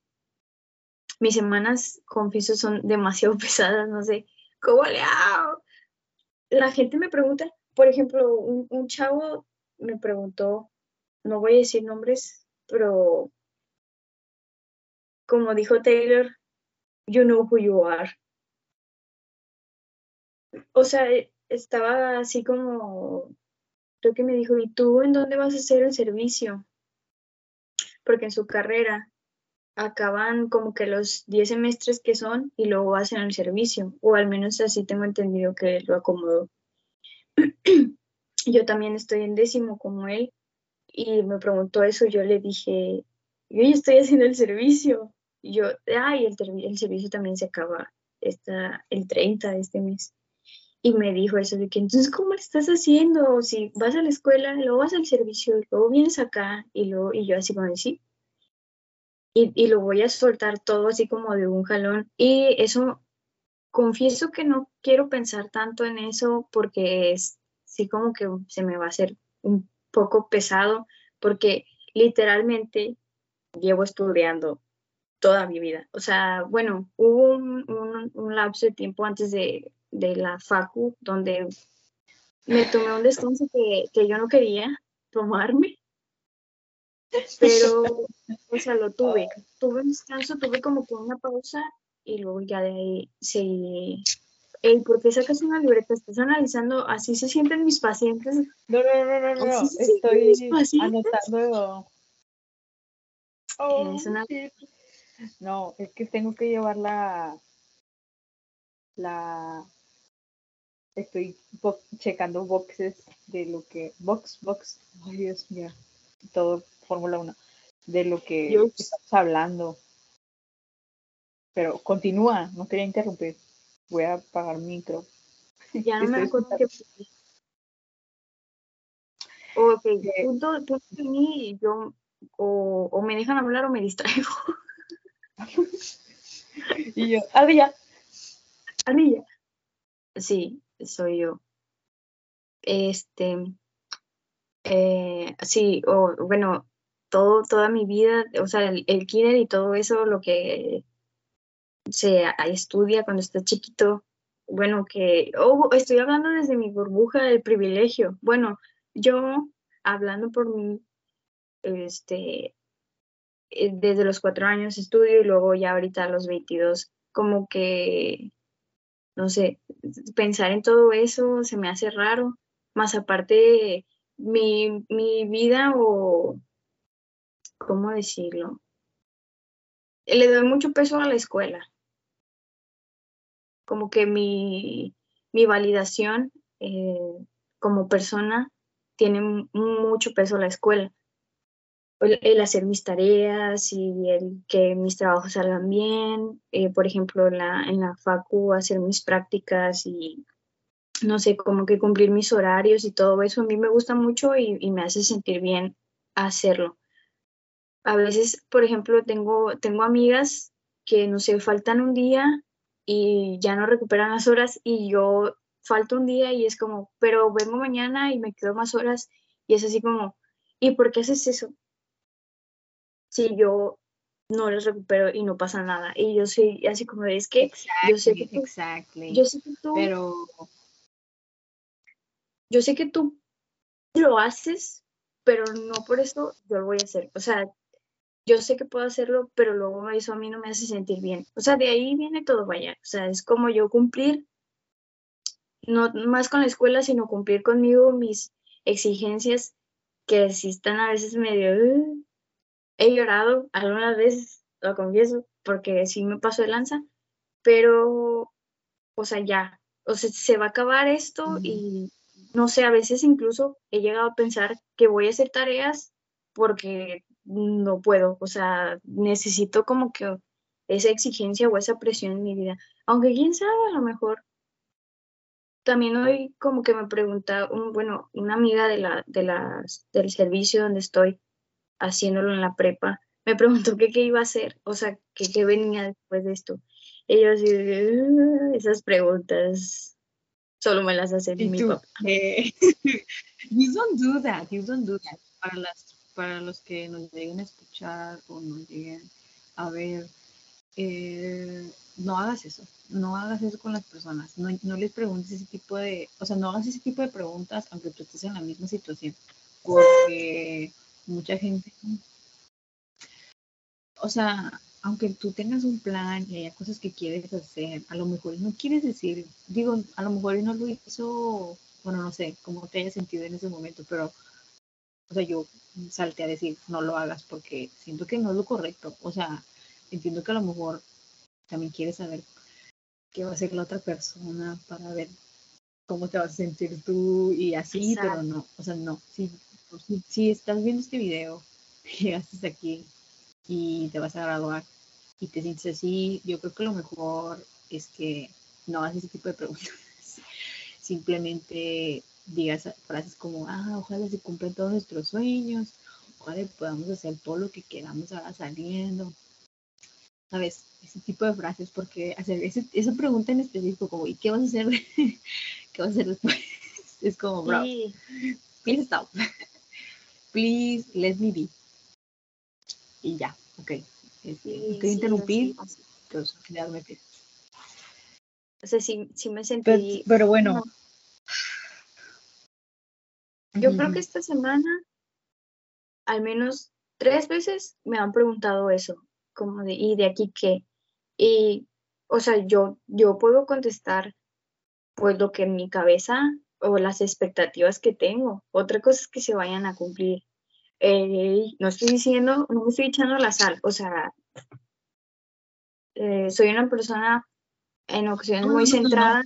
mis semanas, confieso, son demasiado pesadas, no sé, ¿cómo le? La gente me pregunta, por ejemplo, un, un chavo me preguntó, no voy a decir nombres, pero como dijo Taylor, you know who you are o sea, eh, estaba así como, creo que me dijo, ¿y tú en dónde vas a hacer el servicio? Porque en su carrera acaban como que los 10 semestres que son y luego hacen el servicio, o al menos así tengo entendido que lo acomodó. yo también estoy en décimo como él y me preguntó eso, yo le dije, yo ya estoy haciendo el servicio. Y yo, ay, el, el servicio también se acaba está el 30 de este mes y me dijo eso de que entonces, ¿cómo le estás haciendo? Si vas a la escuela, luego vas al servicio, luego vienes acá y, luego, y yo así como decir, y, lo voy a soltar todo así como de un jalón. Y eso, confieso que no quiero pensar tanto en eso porque es sí como que se me va a hacer un poco pesado porque literalmente llevo estudiando toda mi vida. O sea, bueno, hubo un, un, lapso de tiempo antes de, de la facu donde me tomé un descanso que, yo no quería tomarme, pero, o sea, lo tuve. Tuve un descanso, tuve como que una pausa y luego ya de ahí seguí. Ey, ¿por qué sacas una libreta? ¿Estás analizando? ¿Así se sienten mis pacientes? No, no, no, no, no. Estoy anotando. Oh, No, es que tengo que llevar la, la estoy checando boxes de lo que, box, box, ay Dios mío, todo Fórmula 1, de lo que estamos hablando. Pero continúa, no quería interrumpir. Voy a apagar mi micro. Ya no me acuerdo que... Ok, punto de mí, yo o, o, me dejan hablar o me distraigo. y yo, Ardilla. Ardilla. Sí, soy yo. Este, eh, sí, o bueno, todo, toda mi vida, o sea, el, el kinder y todo eso, lo que se estudia cuando está chiquito, bueno, que, oh, estoy hablando desde mi burbuja del privilegio. Bueno, yo, hablando por mí, este, eh, desde los cuatro años estudio y luego ya ahorita a los 22, como que, no sé, pensar en todo eso se me hace raro, más aparte mi, mi vida o, ¿cómo decirlo? Le doy mucho peso a la escuela. Como que mi, mi validación eh, como persona tiene mucho peso la escuela el hacer mis tareas y el que mis trabajos salgan bien, eh, por ejemplo, en la, en la facu hacer mis prácticas y no sé, como que cumplir mis horarios y todo eso, a mí me gusta mucho y, me hace sentir bien hacerlo. A veces, por ejemplo, tengo, tengo amigas que, no sé, faltan un día y ya no recuperan las horas y yo falto un día y es como, pero vengo mañana y me quedo más horas y es así como, ¿y por qué haces eso? si yo no los recupero y no pasa nada. Y yo soy así como es que yo sé que tú, yo sé que tú, pero yo sé que tú lo haces, pero no por eso yo lo voy a hacer. O sea, yo sé que puedo hacerlo, pero luego eso a mí no me hace sentir bien. O sea, de ahí viene todo, vaya. O sea, es como yo cumplir, no más con la escuela, sino cumplir conmigo mis exigencias que si están a veces medio, he llorado algunas veces, lo confieso, porque sí me paso de lanza, pero, o sea, ya, o sea, se va a acabar esto y no sé, a veces incluso he llegado a pensar que voy a hacer tareas porque no puedo, o sea, necesito como que esa exigencia o esa presión en mi vida, aunque quién sabe, a lo mejor. También hoy como que me pregunta, un, bueno, una amiga de la, de las, del servicio donde estoy, haciéndolo en la prepa, me preguntó qué iba a hacer, o sea, qué venía después de esto. Ellos así, esas preguntas solo me las hace mi papá. Eh, you don't do that, you don't do that. Para, las, para los que nos lleguen a escuchar o nos lleguen a ver, eh, no hagas eso, no hagas eso con las personas, no, no, les preguntes ese tipo de, o sea, no hagas ese tipo de preguntas aunque tú estés en la misma situación, porque mucha gente, o sea, aunque tú tengas un plan y haya cosas que quieres hacer, a lo mejor no quieres decir, digo, a lo mejor no lo hizo, bueno, no sé cómo te haya sentido en ese momento, pero, o sea, yo salté a decir, no lo hagas porque siento que no es lo correcto, o sea, entiendo que a lo mejor también quieres saber qué va a hacer la otra persona para ver cómo te vas a sentir tú y así, pero no, o sea, no, sí, si, estás viendo este video, llegaste aquí y te vas a graduar y te sientes así, yo creo que lo mejor es que no hagas ese tipo de preguntas. Simplemente digas frases como, ah, ojalá se cumplan todos nuestros sueños, ojalá podamos hacer todo lo que queramos ahora saliendo. ¿Sabes? Ese tipo de frases, porque hacer esa pregunta en específico, como, ¿y qué vas a hacer? ¿Qué vas a hacer después? Es como, bro, please stop please let me be. Y ya, ok. Este, sí, interrumpir, entonces quedarme pie. O sea, sí, sí me sentí. Pero, bueno. Yo creo que esta semana, al menos tres veces, me han preguntado eso, como de, ¿y de aquí qué? Y, o sea, yo, yo puedo contestar, pues, lo que en mi cabeza o las expectativas que tengo. Otra cosa es que se vayan a cumplir. Eh, no estoy diciendo, no me estoy echando la sal, o sea, eh, soy una persona en ocasiones muy centrada.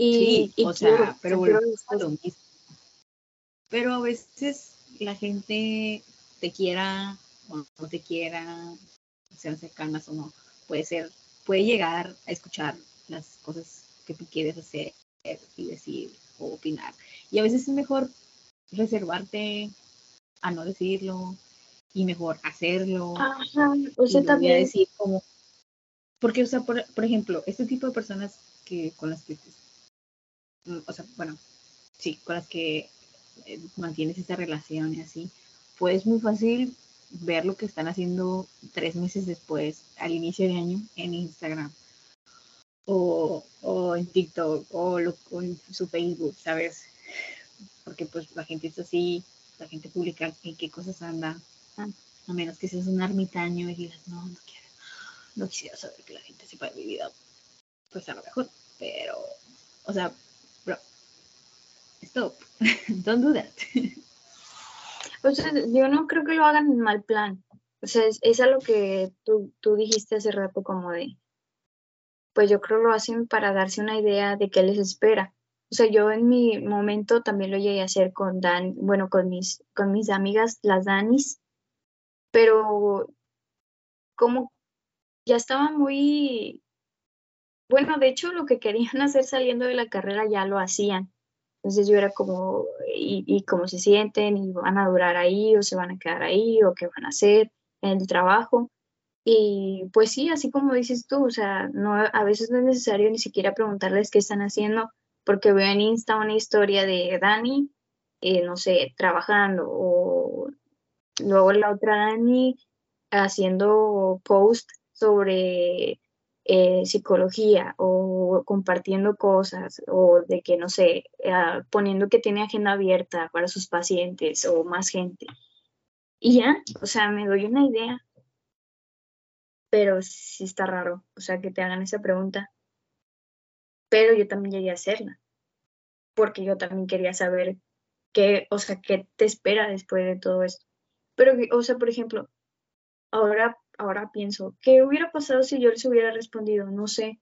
Y, o sea, pero pero a veces la gente te quiera o no te quiera, sean cercanas o no, puede ser, puede llegar a escuchar las cosas que tú quieres hacer y decir o opinar. Y a veces es mejor reservarte a no decirlo y mejor hacerlo. Ajá, o sea, también decir como porque o sea, por, por, ejemplo, este tipo de personas que con las que o sea, bueno, sí, con las que eh, mantienes esa relación y así, pues es muy fácil ver lo que están haciendo tres meses después, al inicio de año, en Instagram o, o en TikTok o, en su Facebook, ¿sabes? Porque pues la gente es así, la gente publica en qué cosas anda, a menos que seas un ermitaño y digas, no, no quiero, no quisiera saber que la gente sepa de mi vida, pues a lo mejor, pero, o sea, stop, don't do that. O sea, yo no creo que lo hagan en mal plan. O sea, es, es a lo que tú, tú dijiste hace rato como de, pues yo creo lo hacen para darse una idea de qué les espera. O sea, yo en mi momento también lo llegué a hacer con Dan, bueno, con mis, con mis amigas, las Danis, pero como ya estaba muy, bueno, de hecho lo que querían hacer saliendo de la carrera ya lo hacían. Entonces yo era como, ¿y, cómo se sienten? ¿Y van a durar ahí o se van a quedar ahí o qué van a hacer en el trabajo? Y pues sí, así como dices tú, o sea, no, a veces no es necesario ni siquiera preguntarles qué están haciendo, porque veo en Insta una historia de Dani, eh, no sé, trabajando, o luego la otra Dani haciendo post sobre eh, psicología o compartiendo cosas o de que, no sé, ah, poniendo que tiene agenda abierta para sus pacientes o más gente. Y ya, o sea, me doy una idea. Pero sí está raro, o sea, que te hagan esa pregunta. Pero yo también llegué a hacerla, porque yo también quería saber qué, o sea, qué te espera después de todo esto. Pero, o sea, por ejemplo, ahora ahora pienso, ¿qué hubiera pasado si yo les hubiera respondido? No sé.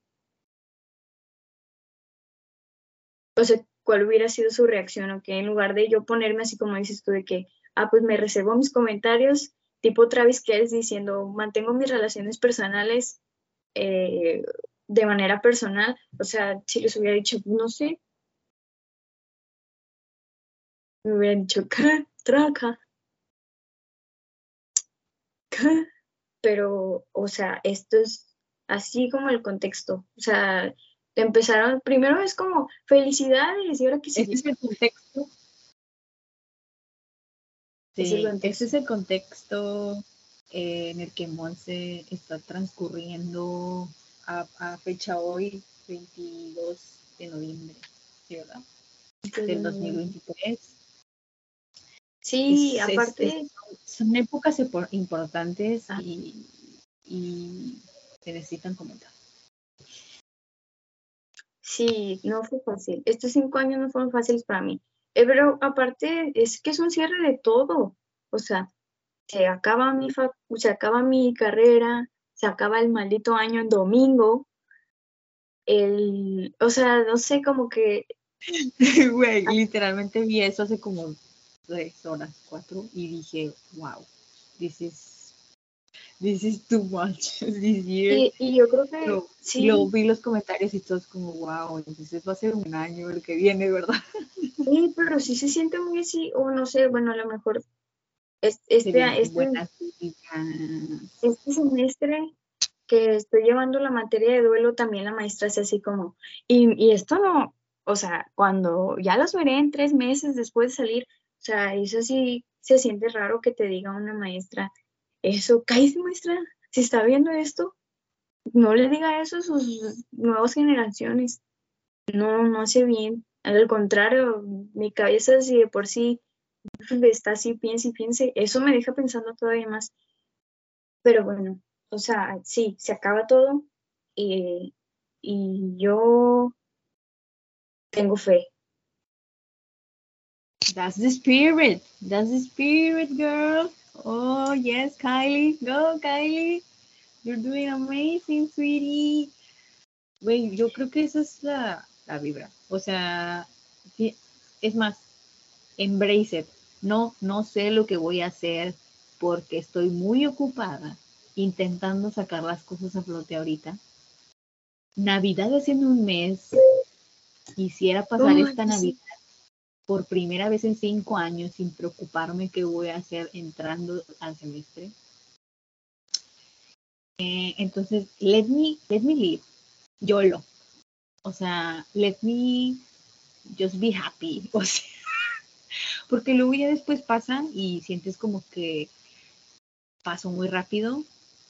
O sea, ¿cuál hubiera sido su reacción? ¿O que en lugar de yo ponerme así como dices tú, de que, ah, pues me reservo mis comentarios, tipo Travis Kells diciendo, mantengo mis relaciones personales eh, de manera personal. O sea, si les hubiera dicho, no sé, me hubieran dicho, ¿qué? Traca. ¿Qué? Pero, o sea, esto es así como el contexto. O sea, empezaron, primero es como felicidades y ahora que Este es el contexto. Sí, ese es el contexto eh, en el que Monse está transcurriendo a, fecha hoy, 22 de noviembre, ¿sí, ¿verdad? Del 2023. Sí, aparte. son épocas importantes ah. y, y se necesitan comentar. Sí, no fue fácil. Estos cinco años no fueron fáciles para mí. Eh, pero aparte, es que es un cierre de todo. O sea, se acaba mi, se acaba mi carrera, se acaba el maldito año en domingo. El, o sea, no sé, como que. Güey, literalmente vi eso hace como tres horas, cuatro, y dije, wow, this is, this is too much this year. Y, yo creo que sí. Luego vi los comentarios y todos como, wow, entonces va a ser un año el que viene, ¿verdad? Sí, pero sí se siente muy así, o no sé, bueno, a lo mejor este, este, este semestre que estoy llevando la materia de duelo, también la maestra hace así como, y, y esto no, o sea, cuando ya los veré en tres meses después de salir, sea, eso sí se siente raro que te diga una maestra, eso, cállate maestra, si está viendo esto, no le diga eso a sus nuevas generaciones. No, no hace bien. Al contrario, mi cabeza si de por sí está así, piense y piense, eso me deja pensando todavía más. Pero bueno, o sea, sí, se acaba todo y, y yo tengo fe. That's the spirit. That's the spirit, girl. Oh, yes, Kylie. Go, Kylie. You're doing amazing, sweetie. Güey, yo creo que esa es la, la vibra. O sea, es más, embrace it. No, no sé lo que voy a hacer porque estoy muy ocupada intentando sacar las cosas a flote ahorita. Navidad haciendo un mes, quisiera pasar esta Navidad por primera vez en cinco años sin preocuparme qué voy a hacer entrando al semestre. Eh, entonces, let me, let me live, YOLO. O sea, let me just be happy. Porque luego ya después pasan y sientes como que pasó muy rápido,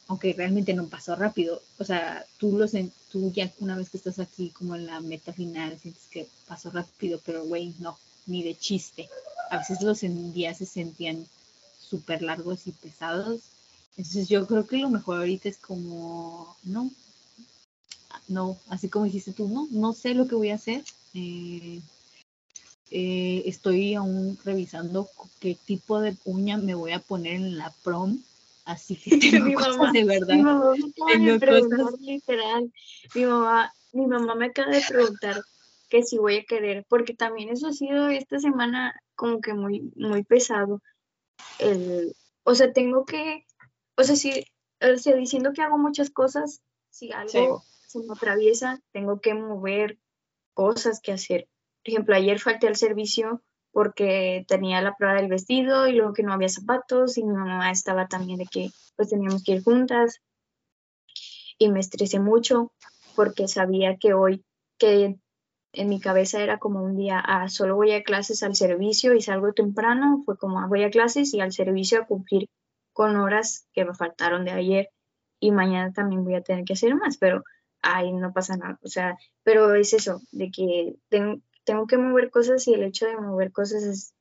aunque realmente no pasó rápido. O sea, tú, lo, tú ya una vez que estás aquí como en la meta final, sientes que pasó rápido, pero güey, no, ni de chiste. A veces los días se sentían súper largos y pesados. Entonces yo creo que lo mejor ahorita es como, no, no, así como dijiste tú, no, no sé lo que voy a hacer. Eh, eh, estoy aún revisando qué tipo de uña me voy a poner en la prom. Así que tengo cosas de verdad. Mi mamá me acaba literal. Mi mamá, mi mamá me acaba de preguntar que si voy a querer, porque también eso ha sido esta semana como que muy, muy pesado. El, o sea, tengo que, o sea, si, o sea, diciendo que hago muchas cosas, si algo se me atraviesa, tengo que mover cosas que hacer. Por ejemplo, ayer falté al servicio porque tenía la prueba del vestido y luego que no había zapatos y mi mamá estaba también de que pues teníamos que ir juntas y me estresé mucho porque sabía que hoy que en mi cabeza era como un día, ah, solo voy a clases al servicio y salgo temprano, fue como, ah, voy a clases y al servicio a cumplir con horas que me faltaron de ayer y mañana también voy a tener que hacer más, pero ahí no pasa nada, o sea, pero es eso, de que tengo, tengo que mover cosas y el hecho de mover cosas es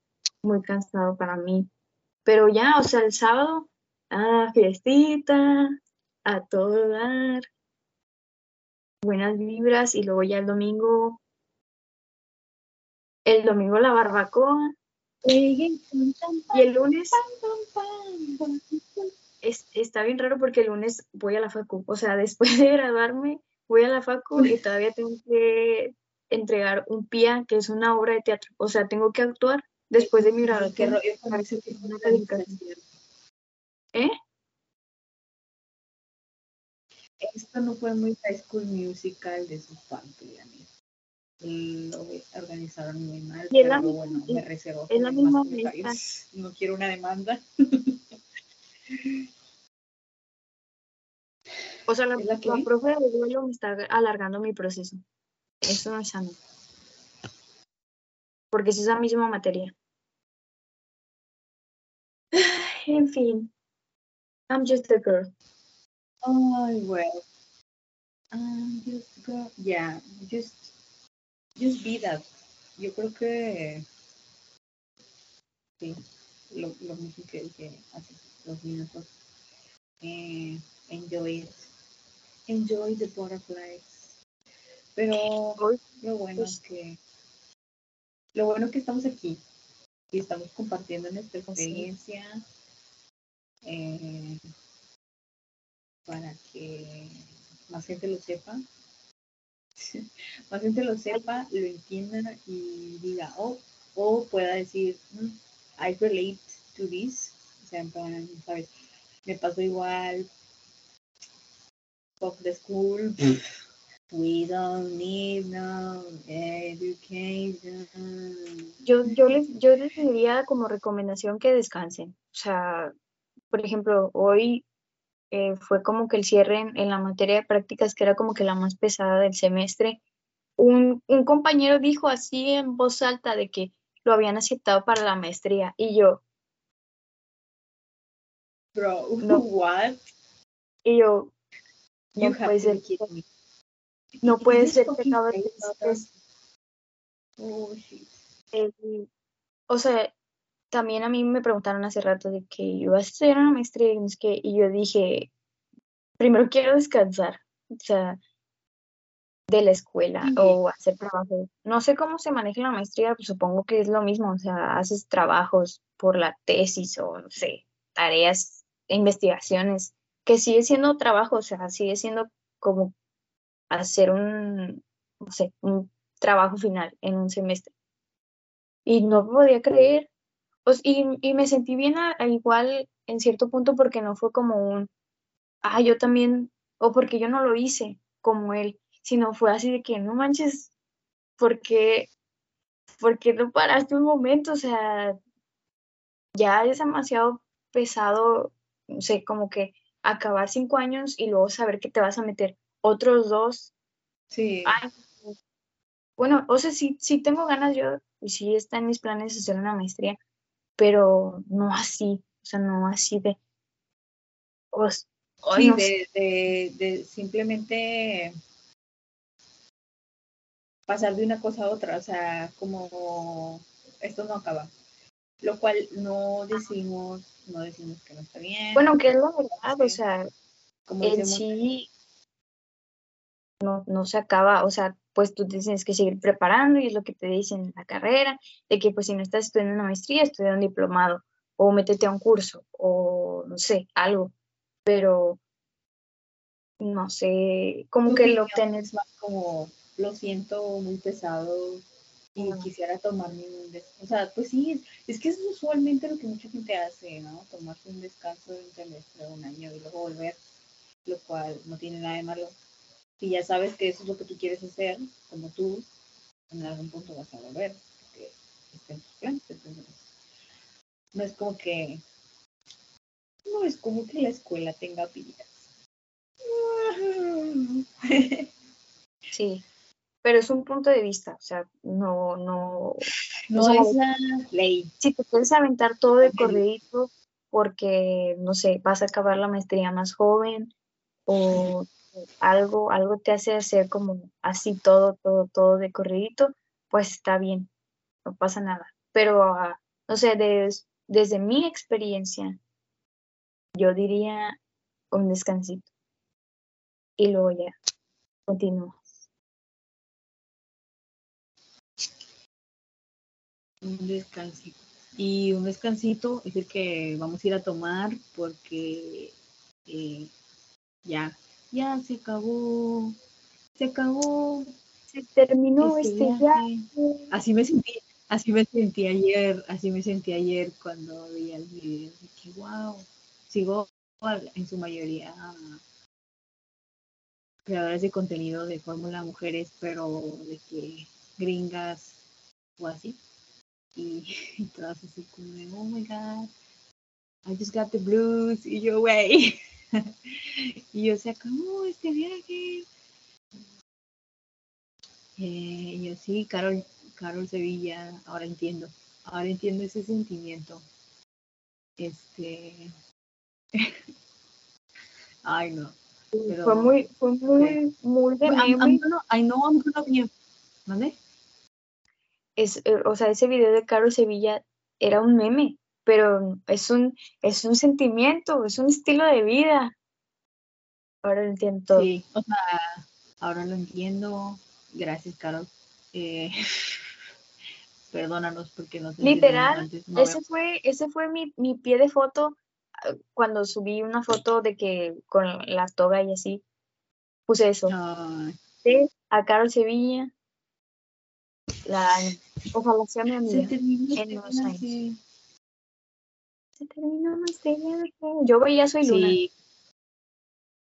muy cansado para mí, pero ya, o sea, el sábado, ah, fiestita, a todo dar, buenas vibras y luego ya el domingo el domingo la barbacoa. Y el lunes está bien raro porque el lunes voy a la facu. O sea, después de graduarme, voy a la facu y todavía tengo que entregar un PIA, que es una obra de teatro. O sea, tengo que actuar después de mi graduación. ¿Eh? Esto no fue muy High School Musical de su parte, lo organizaron muy mal, pero bueno, me reservo. Es la misma No quiero una demanda. O sea, la, la, profe de duelo me está alargando mi proceso. Eso no es sano. Porque es esa misma materia. En fin. I'm just a girl. Oh, well. I'm just a girl. Yeah, just Just be that. Yo creo que sí, lo, lo mismo que dije hace dos minutos. Eh, enjoy it. Enjoy the butterflies. Pero lo bueno es que lo bueno que estamos aquí y estamos compartiendo nuestra experiencia eh, para que más gente lo sepa más gente lo sepa, lo entienda y diga, oh, o pueda decir, mm, I relate to this, o sea, ¿sabes? Me pasó igual, fuck the school, we don't need no education. Yo, yo, les, yo les diría como recomendación que descansen, o sea, por ejemplo, hoy eh, fue como que el cierre en, la materia de prácticas, que era como que la más pesada del semestre. Un, un, compañero dijo así en voz alta de que lo habían aceptado para la maestría y yo. Bro, no. what? Y yo. No puede ser. No puede ser que Oh, shit. o sea, también a mí me preguntaron hace rato de que iba a estudiar una maestría y yo dije, primero quiero descansar, o sea, de la escuela o hacer trabajo. No sé cómo se maneja la maestría, pues supongo que es lo mismo, o sea, haces trabajos por la tesis o, no sé, tareas, investigaciones, que sigue siendo trabajo, o sea, sigue siendo como hacer un, no sé, un trabajo final en un semestre. y no podía creer. Y, y, me sentí bien igual en cierto punto porque no fue como un, ah, yo también, o porque yo no lo hice como él, sino fue así de que no manches, porque, porque no paraste un momento, o sea, ya es demasiado pesado, no sé, como que acabar cinco años y luego saber que te vas a meter otros dos. Sí. bueno, o sea, sí, sí tengo ganas yo, y sí está en mis planes hacer una maestría, pero no así, o sea, no así de... de, de, simplemente pasar de una cosa a otra, o sea, como esto no acaba. Lo cual no decimos, no decimos que no está bien. Bueno, que es la verdad, o sea, como en sí no, no se acaba, o sea, pues tú tienes que seguir preparando y es lo que te dicen en la carrera, de que pues si no estás estudiando una maestría, estudia un diplomado o métete a un curso o no sé, algo, pero no sé, como que lo obtienes más como lo siento muy pesado y quisiera tomarme un descanso. O sea, pues sí, es, que es usualmente lo que mucha gente hace, ¿no? Tomarse un descanso de un semestre, un año y luego volver, lo cual no tiene nada de malo. Si ya sabes que eso es lo que tú quieres hacer, como tú, en algún punto vas a volver, porque está en tus planes. Entonces, no es como que, no es como que la escuela tenga vidas. Sí, pero es un punto de vista, o sea, no, no, no es la ley. Si te quieres aventar todo de corredito porque, no sé, vas a acabar la maestría más joven o algo, algo te hace hacer como así todo, todo, todo de corredito, pues está bien, no pasa nada. Pero, ah, no sé, desde mi experiencia, yo diría un descansito y luego ya continúas. Un descansito. Y un descansito es el que vamos a ir a tomar porque eh, ya, ya se acabó, se acabó. Se terminó este, este Así me sentí, así me sentí ayer, así me sentí ayer cuando veía el video. Que wow, sigo en su mayoría creadores de contenido de fórmula mujeres, pero de que gringas o así. Y, todas así como de, oh my god, I just got the blues. Y yo, güey. y yo, se acabó este viaje. Eh, y yo, sí, Carol, Carol Sevilla, ahora entiendo. Ahora entiendo ese sentimiento. Este. Ay, no fue muy, fue muy, muy de meme. I know I'm gonna be, ¿vale? Es, eh, o sea, ese video de Caro Sevilla era un meme, pero es un, es un sentimiento, es un estilo de vida. Ahora lo entiendo todo. Sí, o sea, ahora lo entiendo. Gracias, Caro. Eh, perdónanos porque no Literal, ese fue, ese fue mi, mi pie de foto cuando subí una foto de que con la toga y así, puse eso. a Carol Sevilla, la, ojalá sea mi amiga en unos años. Se terminó Yo veía Soy Luna. Sí.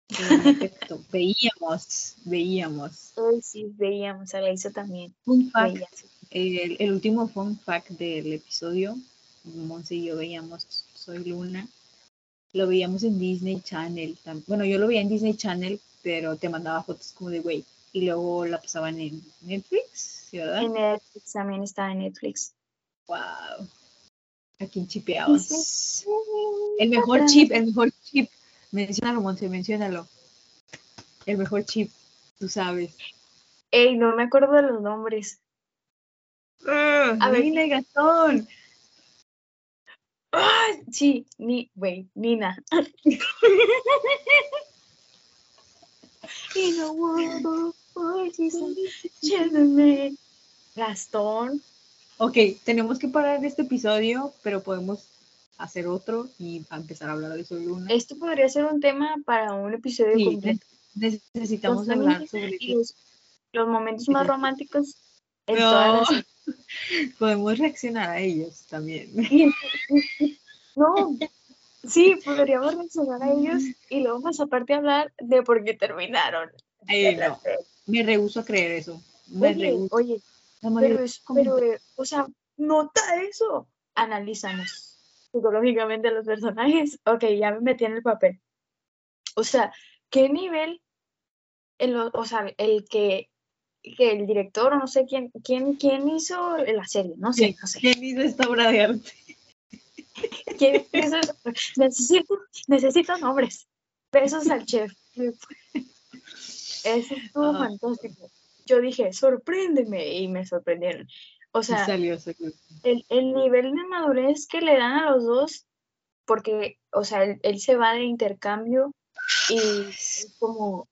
veíamos, veíamos. sí, veíamos, a la hizo también. Un fact, el, el, último fun fact del episodio, Monse y yo veíamos Soy Luna lo veíamos en Disney Channel. Bueno, yo lo veía en Disney Channel, pero te mandaba fotos como de güey. Y luego la pasaban en Netflix, ¿sí, verdad? En Netflix también estaba en Netflix. Wow. ¿A quién chipeabas? El mejor chip, el mejor chip. Menciónalo, Monse, menciónalo. El mejor chip, tú sabes. Ey, no me acuerdo de los nombres. Ah, a ver, Gastón. ¡Ah! Sí, ni, güey, Nina. Gastón. Ok, tenemos que parar este episodio, pero podemos hacer otro y empezar a hablar de Soy Luna. Esto podría ser un tema para un episodio completo. Necesitamos hablar sobre los, los momentos más románticos en todas las podemos reaccionar a ellos también. no, sí, podríamos reaccionar a ellos y luego más aparte hablar de por qué terminaron. Me rehuso a creer eso. Me oye, oye pero, pero, o sea, nota eso. Analízanos psicológicamente a los personajes. Ok, ya me metí en el papel. O sea, ¿qué nivel, en o sea, el que, que el director o no sé quién, quién, quién hizo la serie? No sé, no sé. ¿Quién hizo esta obra de arte? ¿Quién hizo? Necesito, necesito nombres. Besos al chef. Eso estuvo ah. fantástico. Yo dije, sorpréndeme, y me sorprendieron. O sea, El, el, nivel de madurez que le dan a los dos, porque, o sea, él, se va de intercambio y es como...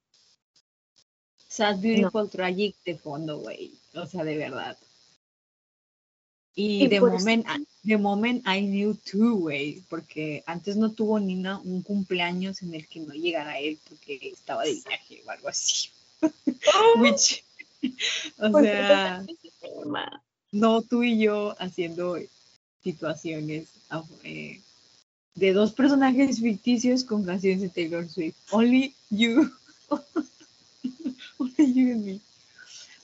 Sad Beautiful Tragic de fondo, güey. O sea, de verdad. Y, de, moment, de moment I knew too, güey, porque antes no tuvo ni una, un cumpleaños en el que no llegara él porque estaba de viaje o algo así. Which, o pues, sea, no tú y yo haciendo situaciones eh, de dos personajes ficticios con canciones de Taylor Swift. Only you. Only you and me.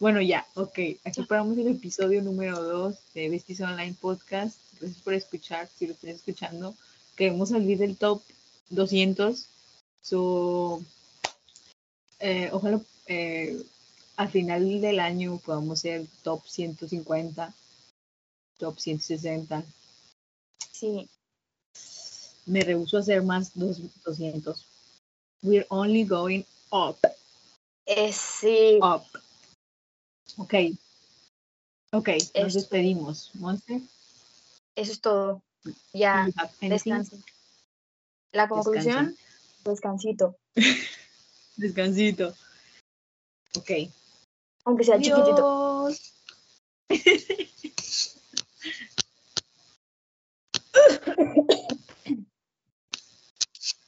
Bueno, ya, ok. Aquí paramos el episodio número 2 de Vestis Online Podcast. Gracias por escuchar, si lo estás escuchando. Queremos salir del top 200. So, eh, ojalá eh, al final del año podamos ser top 150, top 160. Sí. Me rehuso a hacer más 200. We're only going up. Eh, sí. Up. Ok. Ok, nos despedimos. Monster. Eso es todo. Ya, descanso. La conclusión, descansito. Descansito. Ok. Aunque sea chiquitito.